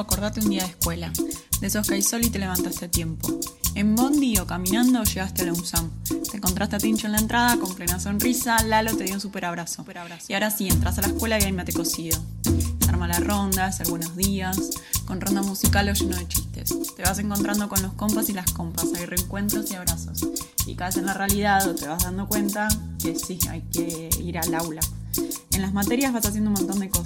acordate un día de escuela, de esos que hay sol y te levantaste a tiempo. En Bondi o caminando llegaste a la USAM. Te encontraste a Tincho en la entrada con plena sonrisa, Lalo te dio un super abrazo. Y ahora sí, entras a la escuela y hay mate cocido. Arma la ronda, hacer buenos días, con ronda musical o lleno de chistes. Te vas encontrando con los compas y las compas, hay reencuentros y abrazos. Y caes en la realidad o te vas dando cuenta que sí, hay que ir al aula. En las materias vas haciendo un montón de cosas.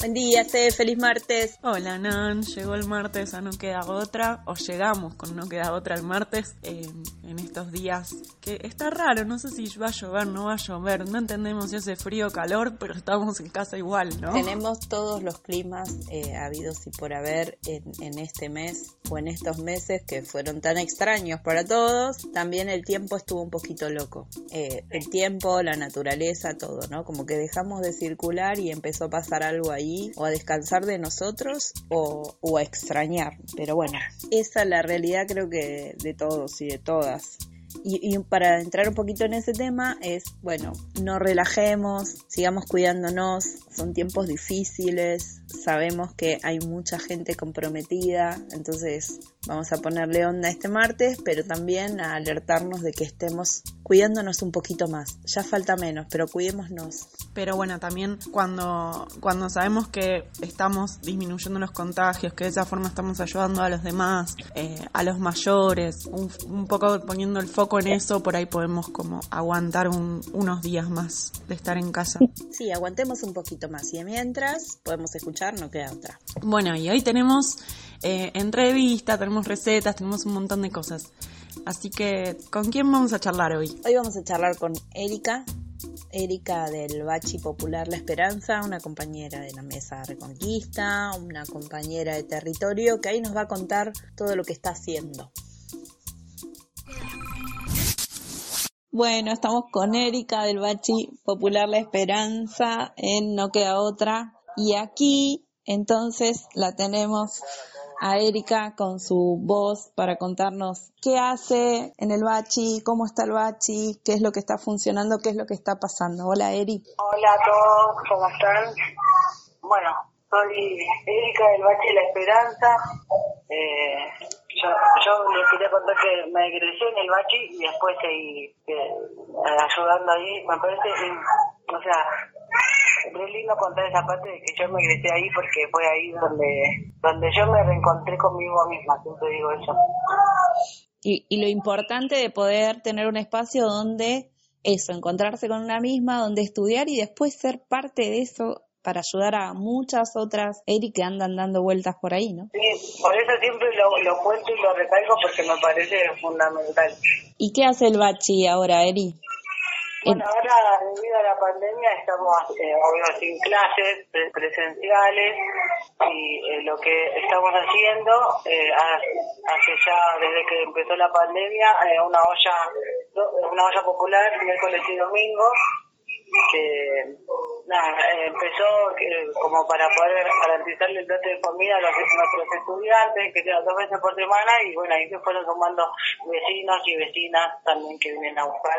Buen día, C, feliz martes. Hola Nan, llegó el martes a No Queda Otra, o llegamos con No Queda Otra el martes eh, en estos días que está raro, no sé si va a llover, no va a llover, no entendemos si hace frío o calor, pero estamos en casa igual, ¿no? Tenemos todos los climas eh, habidos y por haber en, en este mes o en estos meses que fueron tan extraños para todos. También el tiempo estuvo un poquito loco. Eh, el tiempo, la naturaleza, todo, ¿no? Como que dejamos de circular y empezó a pasar algo ahí o a descansar de nosotros o, a extrañar. Pero bueno, esa es la realidad creo que de todos y de todas. Y, para entrar un poquito en ese tema es, bueno, no relajemos, sigamos cuidándonos, son tiempos difíciles, sabemos que hay mucha gente comprometida, entonces vamos a ponerle onda este martes, pero también a alertarnos de que estemos cuidándonos un poquito más. Ya falta menos, pero cuidémonos. Pero bueno, también cuando, cuando sabemos que estamos disminuyendo los contagios, que de esa forma estamos ayudando a los demás, eh, a los mayores, un, poco poniendo el foco en eso, por ahí podemos como aguantar unos días más de estar en casa. Sí, aguantemos un poquito más y mientras podemos escuchar, no queda otra. Bueno, y hoy tenemos eh, entrevista, tenemos recetas, tenemos un montón de cosas. Así que, ¿con quién vamos a charlar hoy? Hoy vamos a charlar con Erika, Erika del Bachi Popular La Esperanza, una compañera de la Mesa Reconquista, una compañera de territorio, que ahí nos va a contar todo lo que está haciendo. Bueno, estamos con Erika del Bachi Popular La Esperanza en No Queda Otra. Y aquí, entonces, la tenemos a Erika con su voz para contarnos qué hace en el Bachi, cómo está el Bachi, qué es lo que está funcionando, qué es lo que está pasando. Hola, Eri. Hola a todos, ¿cómo están? Bueno, soy Erika del Bachi La Esperanza. Eh, yo, yo les quería contar que me egresé en el Bachi y después seguí eh, ayudando ahí. Me parece, o sea, es lindo contar esa parte de que yo me ingresé ahí porque fue ahí donde, donde yo me reencontré conmigo misma, siempre digo eso. Y, y lo importante de poder tener un espacio donde eso, encontrarse con una misma, donde estudiar y después ser parte de eso para ayudar a muchas otras Eri que andan dando vueltas por ahí, ¿no? Sí, por eso siempre lo, lo cuento y lo recalco porque me parece fundamental. ¿Y qué hace el Bachi ahora, Eri? Bueno, ahora debido a la pandemia estamos eh, sin clases presenciales y eh, lo que estamos haciendo eh, hace ya desde que empezó la pandemia eh, una olla una olla popular miércoles y domingo que nada, eh, empezó como para poder garantizarle el plato de comida a, los, nuestros estudiantes, que sea dos veces por semana, y bueno, ahí se fueron sumando vecinos y vecinas también que vienen a buscar,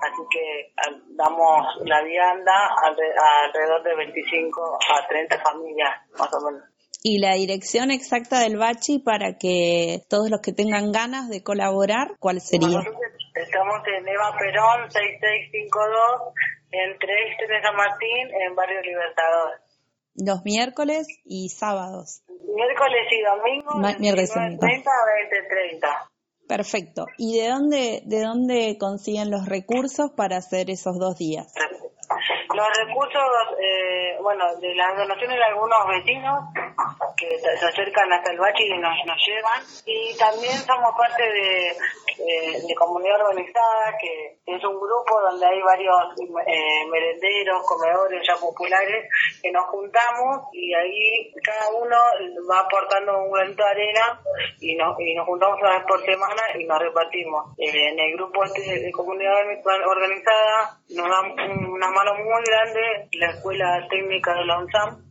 así que damos la vianda a alrededor de 25 a 30 familias, más o menos y la dirección exacta del Bachi para que todos los que tengan ganas de colaborar, ¿cuál sería? Estamos en Eva Perón 6652 entre este de San Martín en Barrio Libertador. Los miércoles y sábados. Miércoles y domingo. miércoles y domingo. 30 a 20.30. Perfecto. ¿Y de dónde, de dónde consiguen los recursos para hacer esos dos días? Los recursos, eh, bueno, de las donaciones de algunos vecinos que se acercan hasta el bache y nos, nos llevan. Y también somos parte de, de comunidad organizada, que es un grupo donde hay varios eh, merenderos, comedores ya populares, que nos juntamos y ahí cada uno va aportando un granito de arena y nos, y nos juntamos una vez por semana y nos repartimos. Eh, en el grupo este de comunidad organizada nos dan una mano muy grande la Escuela Técnica de la UNSAM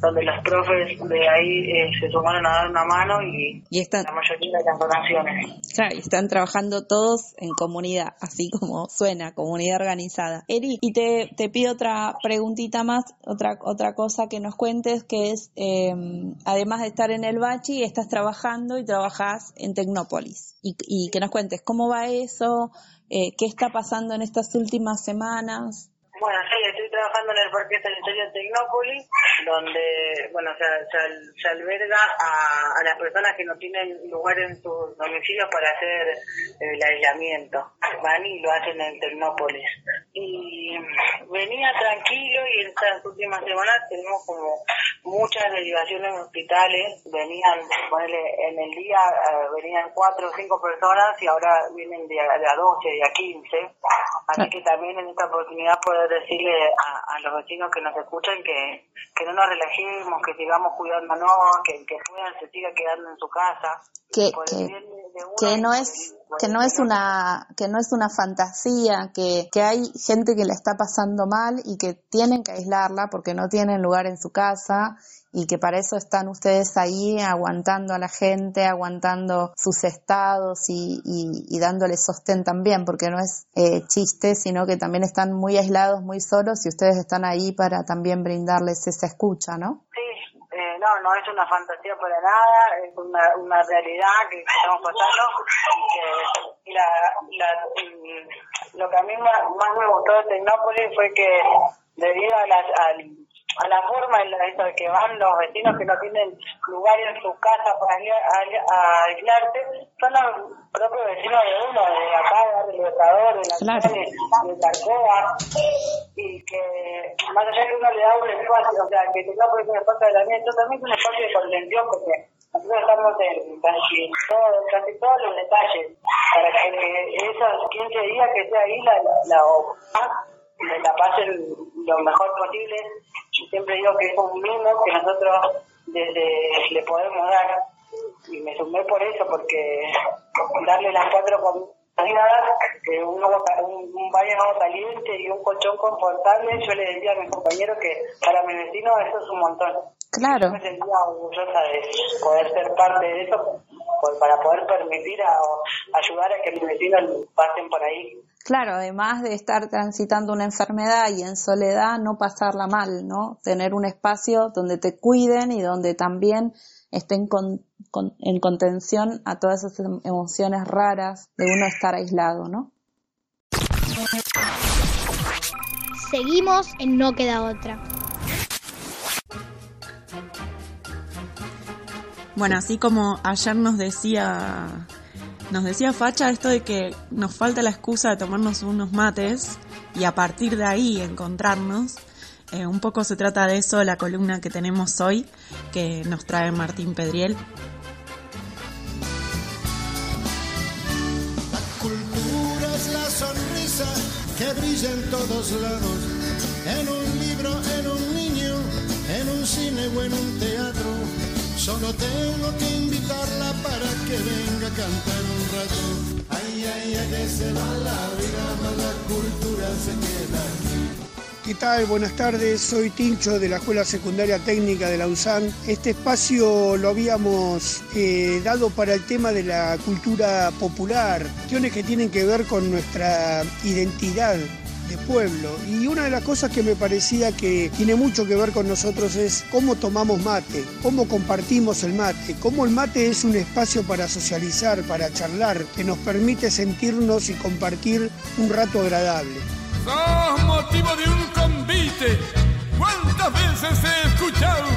donde los profes de ahí eh, se sumaron a dar una mano y, la mayoría de las donaciones. Claro, y están trabajando todos en comunidad, así como suena, comunidad organizada. Eri, y te, te pido otra preguntita más, otra, otra cosa que nos cuentes, que es, em, además de estar en el Bachi, estás trabajando y trabajas en Tecnópolis. Y, y que nos cuentes cómo va eso, eh, qué está pasando en estas últimas semanas. Bueno, sí, estoy trabajando en el Parque Sanitario de Tecnópolis, donde, bueno, se, alberga a, las personas que no tienen lugar en sus domicilios para hacer el aislamiento. Van y lo hacen en Tecnópolis. Y venía tranquilo y en estas últimas semanas tenemos como muchas derivaciones en hospitales. Venían, ponele, en el día eh, venían cuatro o cinco personas y ahora vienen de, a 12, de a 15. Así que también en esta oportunidad poder decirle a, los vecinos que nos escuchan que, que no nos relajemos, que sigamos cuidándonos, que que puedan se siga quedando en su casa. Que, que, no es que no es una que no es una fantasía que, que hay gente que la está pasando mal y que tienen que aislarla porque no tienen lugar en su casa y que para eso están ustedes ahí aguantando a la gente, aguantando sus estados y, y, dándole sostén también, porque no es eh, chiste, sino que también están muy aislados, muy solos y ustedes están ahí para también brindarles esa escucha, ¿no? Sí, eh, no, no es una fantasía para nada, es una, una realidad que estamos pasando y que la, lo que a mí más, me gustó de Tecnópolis fue que debido a las, al a la forma en la que van los vecinos que no tienen lugar en sus casas para aislarse, son los propios vecinos de uno, de acá, de Libertador, de la claro. de, Tarcoa, y que más allá que uno le da un espacio, o sea, que no puede ser un espacio de aislamiento, también es un espacio de contención, porque nosotros estamos en casi, todo, casi todos los detalles, para que esos 15 días que esté ahí la, la, la, la pasen lo mejor posible. Siempre digo que es un mimo que nosotros desde le podemos dar. Y me sumé por eso porque darle las cuatro comidas un, un, un baño caliente y un colchón confortable yo le decía a mis compañeros que para mi vecino eso es un montón claro me sentía orgullosa de poder ser parte de eso para poder permitir a, ayudar a que mis vecinos pasen por ahí Claro, además de estar transitando una enfermedad y en soledad, no pasarla mal, ¿no? Tener un espacio donde te cuiden y donde también estén en contención a todas esas em, emociones raras de uno estar aislado, ¿no? Seguimos en No Queda Otra. Bueno, así como ayer nos decía nos decía Facha esto de que nos falta la excusa de tomarnos unos mates y a partir de ahí encontrarnos. Eh, un poco se trata de eso la columna que tenemos hoy, que nos trae Martín Pedriel. La cultura es la sonrisa que brilla en todos lados, en un libro, en un niño, en un cine o en un teatro Solo tengo que invitarla para que venga a cantar un rato. Ay, ay, ay, que se va la vida, más la cultura se queda aquí. ¿Qué tal? Buenas tardes, soy Tincho de la Escuela Secundaria Técnica de la USAN. Este espacio lo habíamos eh, dado para el tema de la cultura popular, cuestiones que tienen que ver con nuestra identidad de pueblo. Y una de las cosas que me parecía que tiene mucho que ver con nosotros es cómo tomamos mate, cómo compartimos el mate, cómo el mate es un espacio para socializar, para charlar, que nos permite sentirnos y compartir un rato agradable. Sos motivo de un convite. ¿Cuántas veces he escuchado,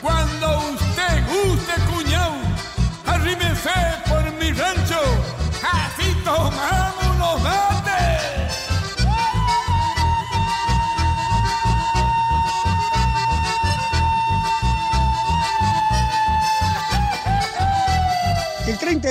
cuando usted guste cuñado, arrímese por mi rancho, así tomamos los.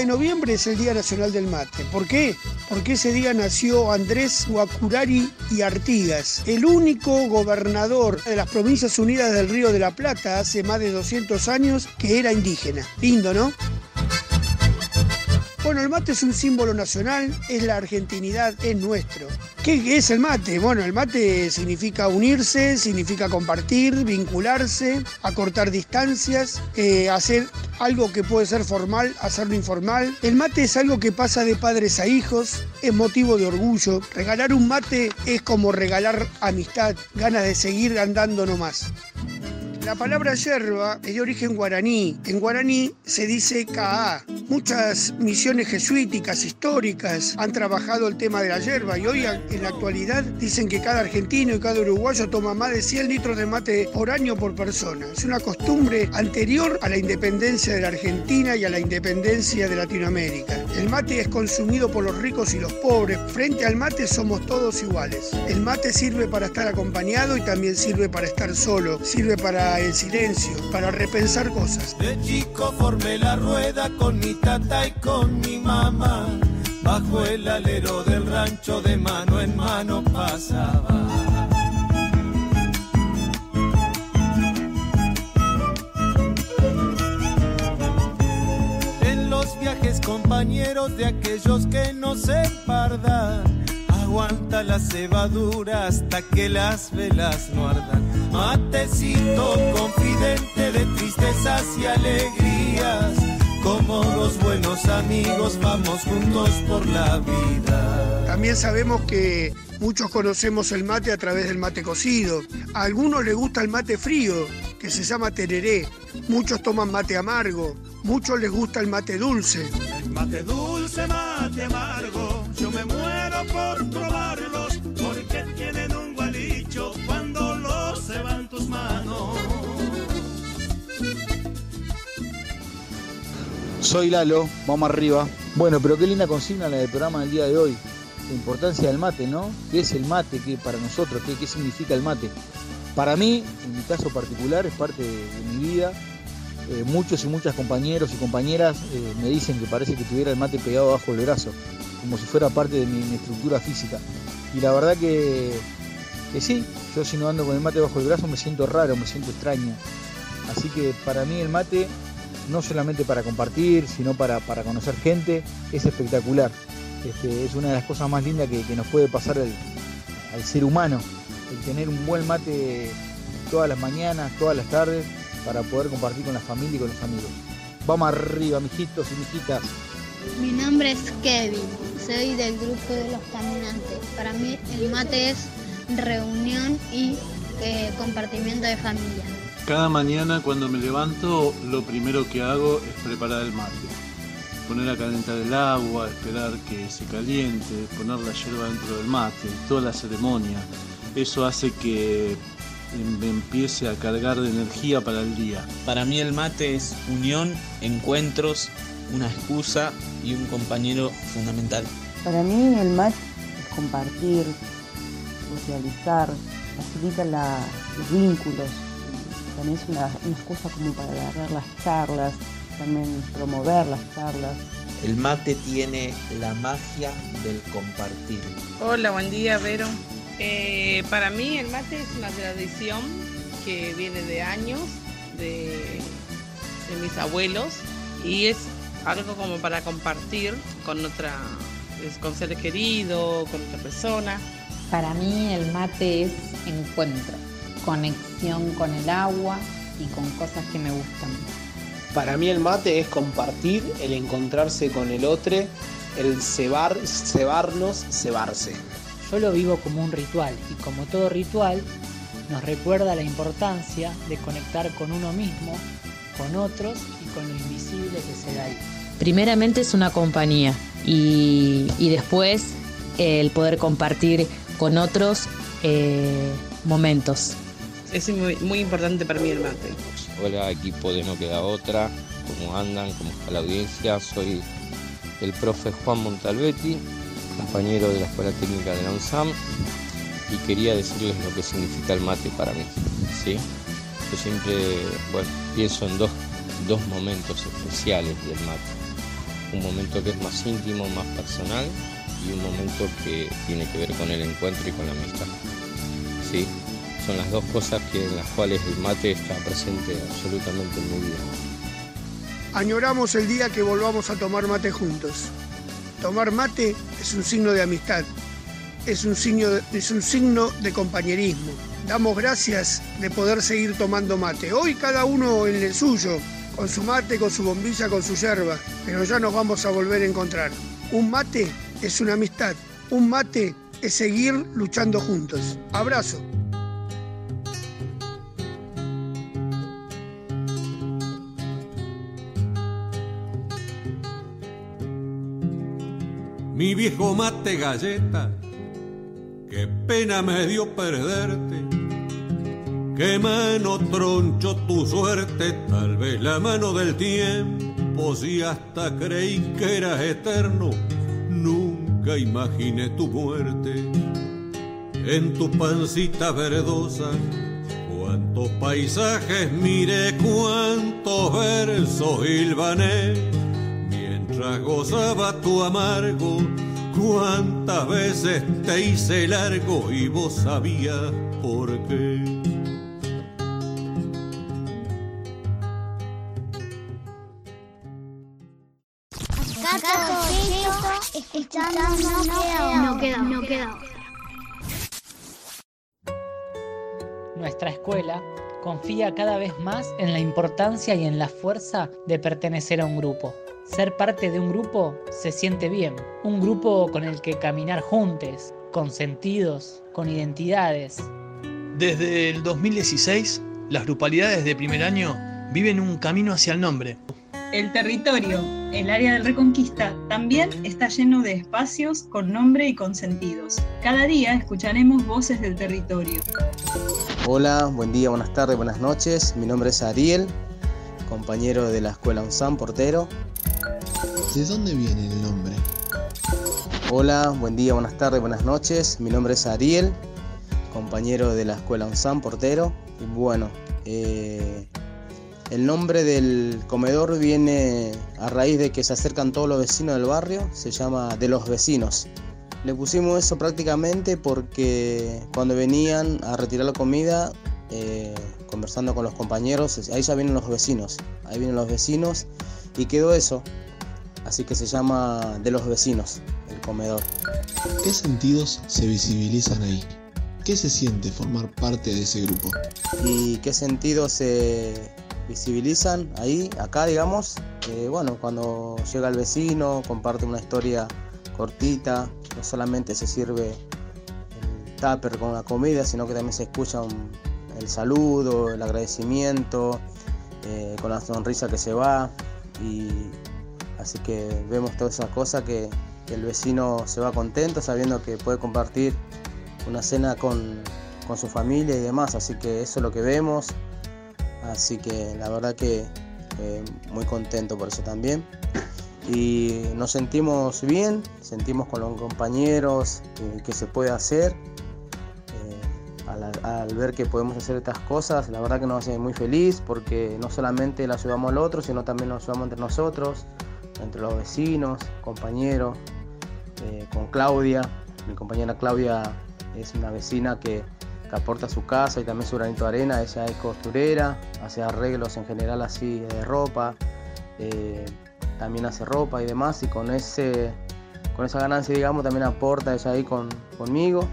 De noviembre es el Día Nacional del Mate. ¿Por qué? Porque ese día nació Andrés Guacurari y Artigas, el único gobernador de las Provincias Unidas del Río de la Plata hace más de 200 años que era indígena. Lindo, ¿no? Bueno, el mate es un símbolo nacional, es la argentinidad, es nuestro. ¿Qué es el mate? Bueno, el mate significa unirse, significa compartir, vincularse, acortar distancias, eh, hacer algo que puede ser formal, hacerlo informal. El mate es algo que pasa de padres a hijos, es motivo de orgullo. Regalar un mate es como regalar amistad, ganas de seguir andando nomás. La palabra yerba es de origen guaraní. En guaraní se dice Ka'a. Muchas misiones jesuíticas históricas han trabajado el tema de la yerba y hoy en la actualidad dicen que cada argentino y cada uruguayo toma más de 100 litros de mate por año por persona. Es una costumbre anterior a la independencia de la Argentina y a la independencia de Latinoamérica. El mate es consumido por los ricos y los pobres. Frente al mate somos todos iguales. El mate sirve para estar acompañado y también sirve para estar solo. Sirve para el silencio, para repensar cosas. De chico formé la rueda con mi tata y con mi mamá. Bajo el alero del rancho de mano en mano pasaba. En los viajes compañeros de aquellos que no se empardan. Aguanta la cebadura hasta que las velas no ardan. Matecito confidente de tristezas y alegrías. Como los buenos amigos vamos juntos por la vida. También sabemos que muchos conocemos el mate a través del mate cocido. A algunos les gusta el mate frío, que se llama tereré. Muchos toman mate amargo. Muchos les gusta el mate dulce. Mate dulce, mate amargo, yo me muero por probarlos, Soy Lalo, vamos arriba. Bueno, pero qué linda consigna la del programa del día de hoy. La importancia del mate, ¿no? ¿Qué es el mate? ¿Qué para nosotros? ¿Qué, qué significa el mate? Para mí, en mi caso particular, es parte de, mi vida. Eh, muchos y muchas compañeros y compañeras eh, me dicen que parece que tuviera el mate pegado bajo el brazo, como si fuera parte de mi, mi estructura física. Y la verdad que, que sí, yo si no ando con el mate bajo el brazo me siento raro, me siento extraño. Así que para mí el mate, no solamente para compartir, sino para, para conocer gente, es espectacular. Este, es una de las cosas más lindas que, que nos puede pasar al, al ser humano, el tener un buen mate todas las mañanas, todas las tardes, para poder compartir con la familia y con los amigos. Vamos arriba, mijitos y mijitas. Mi nombre es Kevin, soy del grupo de los caminantes. Para mí el mate es reunión y eh, compartimiento de familia. Cada mañana cuando me levanto lo primero que hago es preparar el mate. Poner a calentar el agua, esperar que se caliente, poner la hierba dentro del mate, toda la ceremonia. Eso hace que me empiece a cargar de energía para el día. Para mí el mate es unión, encuentros, una excusa y un compañero fundamental. Para mí el mate es compartir, socializar, facilita la, los vínculos. También es una, una excusa como para agarrar las charlas, también promover las charlas. El mate tiene la magia del compartir. Hola, buen día, Vero. Eh, para mí el mate es una tradición que viene de años, de, de mis abuelos, y es algo como para compartir con otra, con seres queridos, con otra persona. Para mí el mate es encuentro, conexión con el agua y con cosas que me gustan. Para mí el mate es compartir, el encontrarse con el otro, el cebar, cebarnos, cebarse. Yo lo vivo como un ritual y como todo ritual nos recuerda la importancia de conectar con uno mismo, con otros y con lo invisible que se da ahí. Primeramente es una compañía y, y después el poder compartir con otros eh, momentos. Es muy, importante para mí el mate. Hola equipo de No Queda Otra, ¿cómo andan? ¿Cómo está la audiencia? Soy el profe Juan Montalbetti, compañero de la Escuela Técnica de la UNSAM y quería decirles lo que significa el mate para mí. ¿sí? Yo siempre pienso en dos, dos momentos especiales del mate. Un momento que es más íntimo, más personal y un momento que tiene que ver con el encuentro y con la amistad. Son las dos cosas que, en las cuales el mate está presente absolutamente en mi vida. Añoramos el día que volvamos a tomar mate juntos. Tomar mate es un signo de amistad, es un signo de, es un signo de compañerismo. Damos gracias de poder seguir tomando mate. Hoy cada uno en el suyo, con su mate, con su bombilla, con su yerba, pero ya nos vamos a volver a encontrar. Un mate es una amistad, un mate es seguir luchando juntos. Abrazo. Mi viejo mate galleta, qué pena me dio perderte. Qué mano troncho tu suerte, tal vez la mano del tiempo, si hasta creí que eras eterno, nunca imaginé tu muerte. En tu pancita verdosa, cuántos paisajes miré, cuántos versos hilvané gozaba tu amargo, cuántas veces te hice largo y vos sabías por qué. escuchando no queda, no queda. Nuestra escuela confía cada vez más en la importancia y en la fuerza de pertenecer a un grupo. Ser parte de un grupo se siente bien, un grupo con el que caminar juntos, con sentidos, con identidades. Desde el 2016, las grupalidades de primer año viven un camino hacia el nombre. El territorio, el área de Reconquista, también está lleno de espacios con nombre y con sentidos. Cada día escucharemos voces del territorio. Hola, buen día, buenas tardes, buenas noches. Mi nombre es Ariel, compañero de la escuela UNSAM, portero. ¿De dónde viene el nombre? Hola, buen día, buenas tardes, buenas noches. Mi nombre es Ariel, compañero de la escuela UNSAM, portero. Y bueno, eh, el nombre del comedor viene a raíz de que se acercan todos los vecinos del barrio, se llama De los Vecinos. Le pusimos eso prácticamente porque cuando venían a retirar la comida, eh, conversando con los compañeros, ahí ya vienen los vecinos, ahí vienen los vecinos y quedó eso. Así que se llama De los Vecinos, el comedor. ¿Qué sentidos se visibilizan ahí? ¿Qué se siente formar parte de ese grupo? ¿Y qué sentidos se visibilizan ahí, acá digamos? Eh, bueno, cuando llega el vecino, comparte una historia cortita, no solamente se sirve el tupper con la comida, sino que también se escucha un, el saludo, el agradecimiento, eh, con la sonrisa que se va. Y así que vemos todas esas cosas que, el vecino se va contento sabiendo que puede compartir una cena con, con su familia y demás. Así que eso es lo que vemos. Así que la verdad que eh, muy contento por eso también y nos sentimos bien, sentimos con los compañeros eh, que se puede hacer. Eh, al, al, ver que podemos hacer estas cosas, la verdad que nos hace muy feliz porque no solamente la ayudamos al otro, sino también nos ayudamos entre nosotros, entre los vecinos, compañeros, eh, con Claudia. Mi compañera Claudia es una vecina que, aporta su casa y también su granito de arena. Ella es costurera, hace arreglos en general así de ropa también hace ropa y demás y con ese con esa ganancia digamos también aporta ella ahí con, conmigo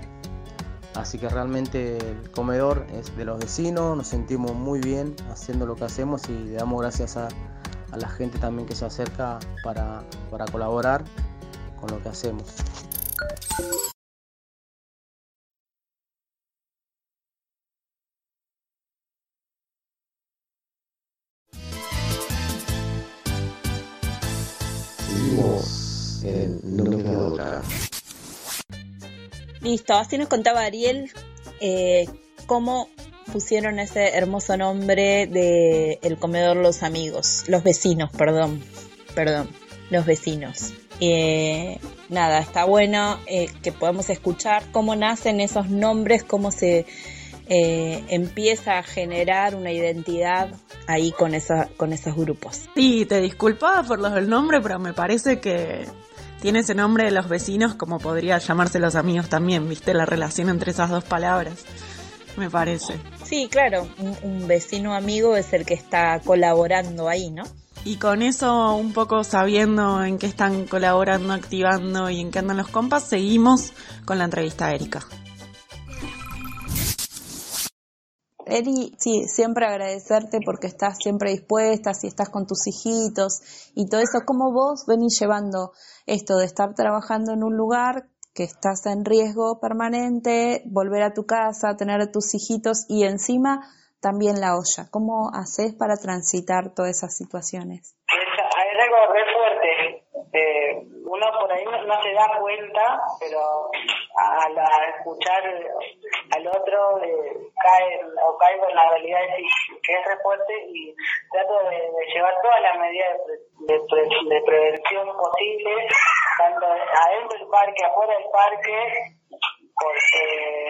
así que realmente el comedor es de los vecinos nos sentimos muy bien haciendo lo que hacemos y le damos gracias a, a la gente también que se acerca para, para colaborar con lo que hacemos. Listo, así nos contaba Ariel eh, cómo pusieron ese hermoso nombre de el comedor Los Amigos, los vecinos, perdón, perdón, los vecinos. Eh, nada, está bueno eh, que podamos escuchar cómo nacen esos nombres, cómo se eh, empieza a generar una identidad ahí con, esa, con esos grupos. Sí, te disculpaba por los del nombre, pero me parece que tiene ese nombre de los vecinos como podría llamarse los amigos también, viste la relación entre esas dos palabras, me parece. Sí, claro, un, un vecino amigo es el que está colaborando ahí, ¿no? Y con eso, un poco sabiendo en qué están colaborando, activando y en qué andan los compas, seguimos con la entrevista a Erika. Eri, sí, siempre agradecerte porque estás siempre dispuesta, si estás con tus hijitos y todo eso. ¿Cómo vos venís llevando esto de estar trabajando en un lugar que estás en riesgo permanente, volver a tu casa, tener a tus hijitos y encima también la olla? ¿Cómo haces para transitar todas esas situaciones? Es, es algo re fuerte. Eh, uno por ahí cuenta, pero al, escuchar al otro eh, cae o caigo en la realidad de que es re fuerte y trato de, llevar todas las medidas de, pre- de prevención posibles, tanto adentro del parque, afuera del parque, porque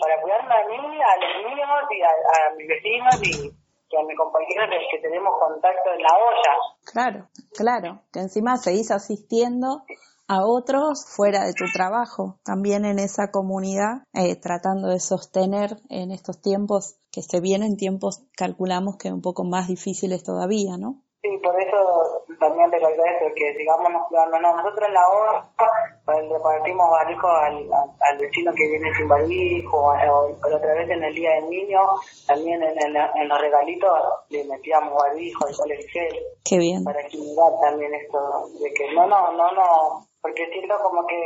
para cuidarme a mí, a los míos y a, a mis vecinos y, a mis compañeros de los que tenemos contacto en la olla. Claro, claro, que encima seguís asistiendo a otros fuera de tu trabajo, también en esa comunidad, eh, tratando de sostener en estos tiempos que se vienen, tiempos calculamos que un poco más difíciles todavía, ¿no? Sí, por eso también te lo agradezco, que sigamos cuidándonos. Nosotros en la obra pues, le repartimos barbijo al, al, vecino que viene sin barbijo, o, otra vez en el Día del Niño, también en, el- en los regalitos le metíamos barbijo, alcohol en gel, Qué bien. para estimular también esto, de que no, no, no, no, porque siento como que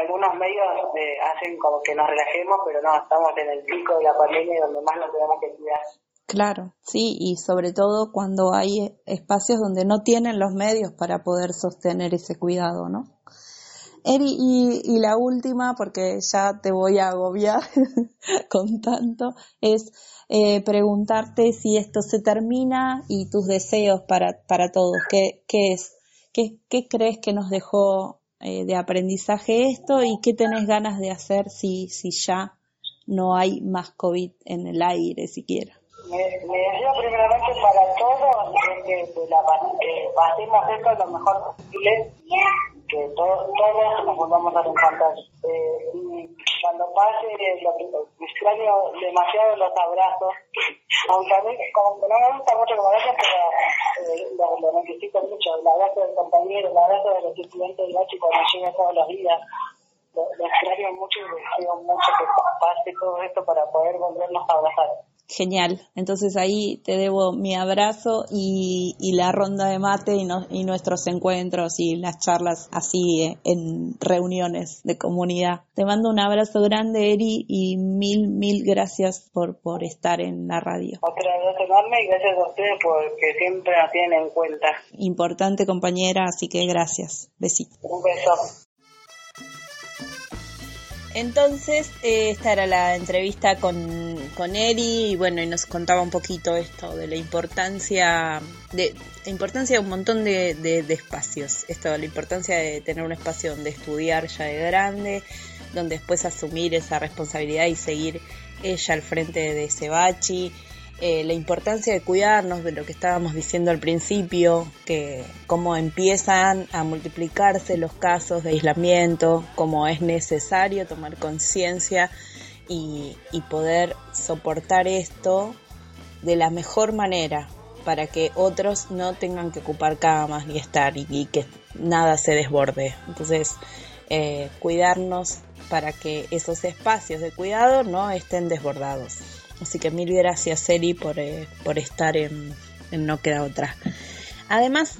algunos medios eh, hacen como que nos relajemos, pero no, estamos en el pico de la pandemia donde más nos tenemos que cuidar. Claro, sí, y sobre todo cuando hay espacios donde no tienen los medios para poder sostener ese cuidado, ¿no? Eri, y, y la última, porque ya te voy a agobiar con tanto, es eh, preguntarte si esto se termina y tus deseos para, para todos. ¿Qué, qué es? ¿Qué, ¿Qué crees que nos dejó eh, de aprendizaje esto y qué tenés ganas de hacer si, si ya no hay más COVID en el aire siquiera? Me, me deseo primeramente para todos que, que la, que pasemos esto lo mejor posible, que to- todos nos volvamos a reencontrar. Eh, y cuando pase, lo que extraño demasiado los abrazos, aunque a mí como que no me gusta mucho me abracen, pero eh, lo, necesito mucho, el abrazo del compañero, el abrazo de los estudiantes del bachi cuando llega todos los días. Lo, lo extraño mucho y deseo mucho que pase todo esto para poder volvernos a abrazar. Genial. Entonces ahí te debo mi abrazo y, y la ronda de mate y, no- y nuestros encuentros y las charlas así eh, en reuniones de comunidad. Te mando un abrazo grande, Eri, y mil, mil gracias por, por estar en la radio. Otra vez enorme y gracias a ustedes porque siempre nos tienen en cuenta. Importante compañera, así que gracias. Besito. Un beso. Entonces, eh, esta era la entrevista con, con Eri y bueno, y nos contaba un poquito esto de la importancia de la importancia de un montón de, de- de espacios, esto, la importancia de tener un espacio donde estudiar ya de grande, donde después asumir esa responsabilidad y seguir ella al frente de ese bachi, eh, la importancia de cuidarnos de lo que estábamos diciendo al principio, que cómo empiezan a multiplicarse los casos de aislamiento, cómo es necesario tomar conciencia y, poder soportar esto de la mejor manera para que otros no tengan que ocupar camas ni estar y, y que nada se desborde. Entonces, eh, cuidarnos para que esos espacios de cuidado no estén desbordados. Así que mil gracias, Eri, por, eh, por estar en, en No Queda Otra. Además,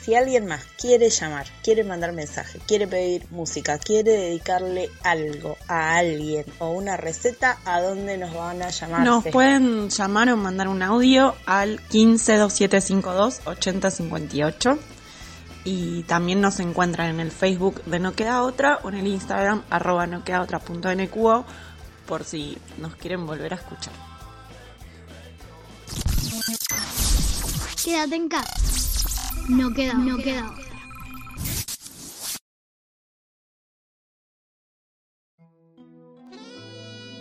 si alguien más quiere llamar, quiere mandar mensaje, quiere pedir música, quiere dedicarle algo a alguien o una receta, ¿a dónde nos van a llamar? Nos pueden llamar o mandar un audio al 152752 8058 y también nos encuentran en el Facebook de No Queda Otra o en el Instagram arroba no queda otra punto NQO por si nos quieren volver a escuchar. Quédate en casa. No queda, no queda.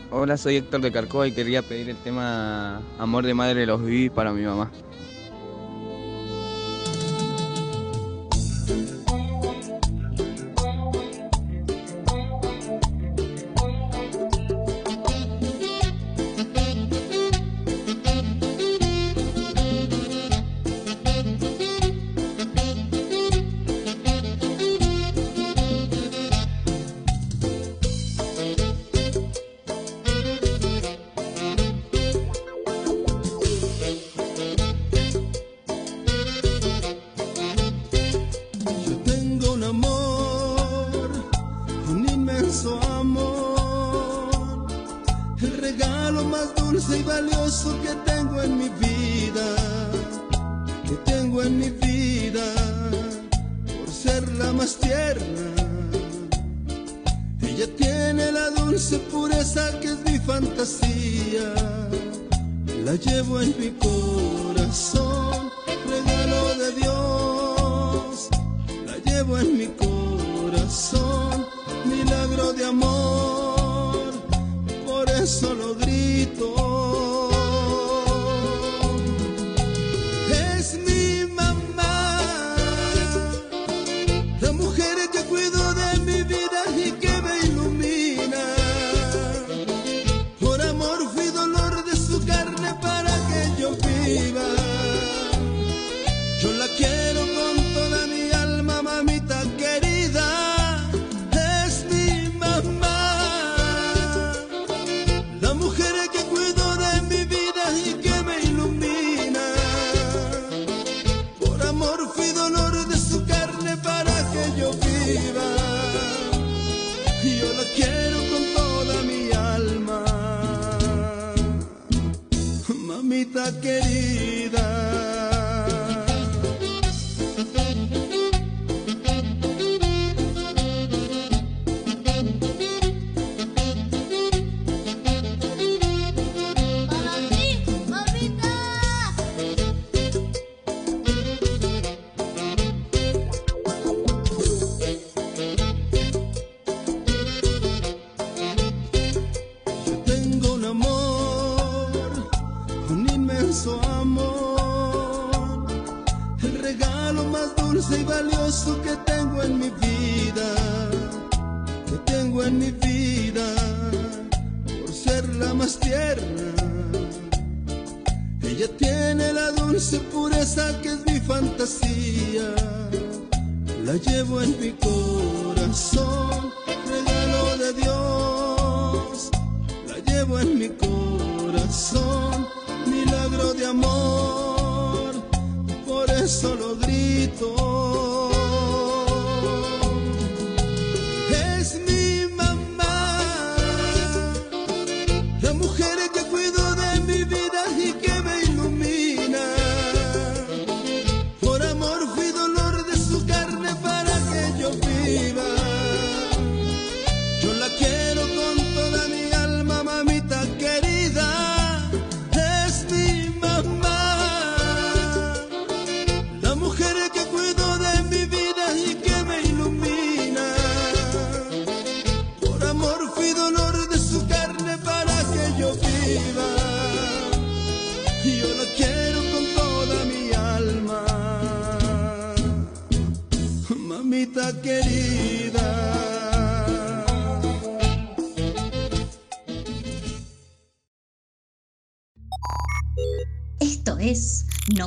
Hola, soy Héctor de Carcoa y quería pedir el tema Amor de Madre de los Vivis para mi mamá.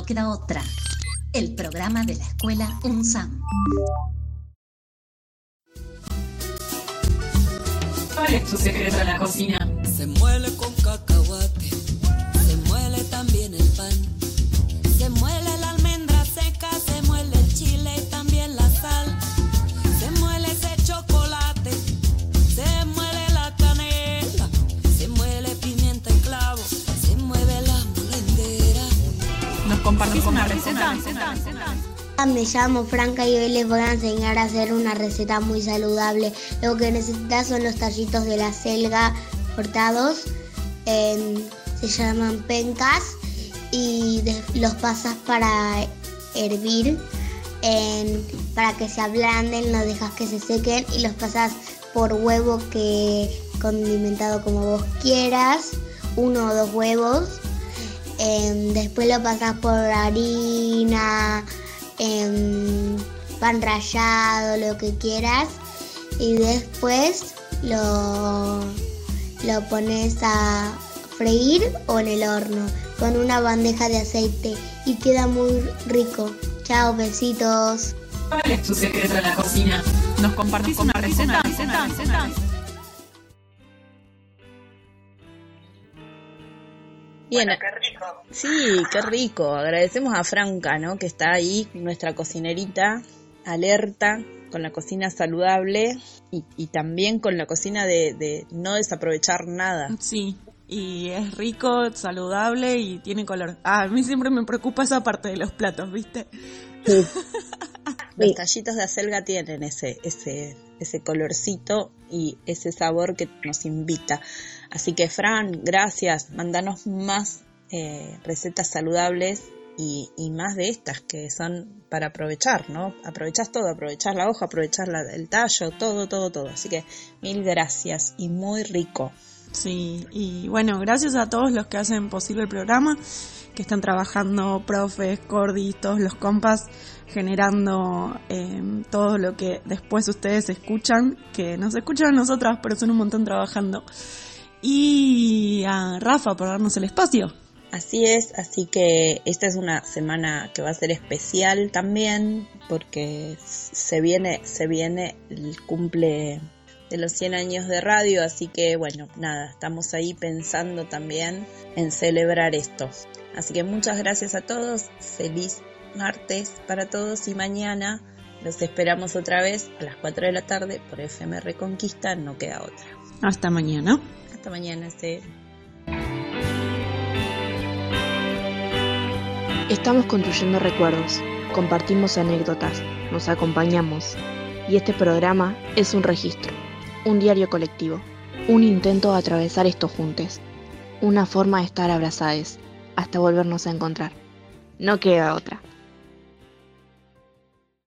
No queda otra. El programa de la escuela UNSAM. ¿Cuál es tu secreto en la cocina? Se muele con llamo Franca y hoy les voy a enseñar a hacer una receta muy saludable. Lo que necesitas son los tallitos de la selga cortados, em, se llaman pencas y los pasas para hervir, em, para que se ablanden, los dejas que se sequen y los pasas por huevo que condimentado como vos quieras, uno o dos huevos. Em, después lo pasas por harina, em, pan rallado, lo que quieras. Y después lo, lo pones a freír o en el horno con una bandeja de aceite y queda muy rico. Chao, besitos. ¿Cuál es tu secreto en la cocina? ¿Nos compartís una receta? Bien. Bueno, qué rico. Sí, qué rico. Agradecemos a Franca, ¿no? Que está ahí, nuestra cocinerita, alerta con la cocina saludable y, y también con la cocina de, de no desaprovechar nada. Sí, y es rico, saludable y tiene color. Ah, a mí siempre me preocupa esa parte de los platos, ¿viste? Los tallitos de acelga tienen ese, ese, ese colorcito y ese sabor que nos invita. Así que Fran, gracias. Mándanos más eh, recetas saludables y, más de estas que son para aprovechar, ¿no? Aprovechás todo, aprovechar la hoja, aprovechar la- el tallo, todo, todo, todo. Así que mil gracias y muy rico. Sí, y bueno, gracias a todos los que hacen posible el programa, que están trabajando, profes, cordis, todos los compas, generando eh, todo lo que después ustedes escuchan, que nos escuchan a nosotras, pero son un montón trabajando. Y a Rafa por darnos el espacio. Así es, así que esta es una semana que va a ser especial también porque se viene se viene el cumple de los 100 años de radio, así que bueno, nada, estamos ahí pensando también en celebrar esto. Así que muchas gracias a todos, feliz martes para todos y mañana los esperamos otra vez a las 4 de la tarde por FM Reconquista, no queda otra. Hasta mañana. Hasta mañana, sí. Estamos construyendo recuerdos, compartimos anécdotas, nos acompañamos. Y este programa es un registro, un diario colectivo, un intento de atravesar estos juntes, una forma de estar abrazados hasta volvernos a encontrar. No queda otra.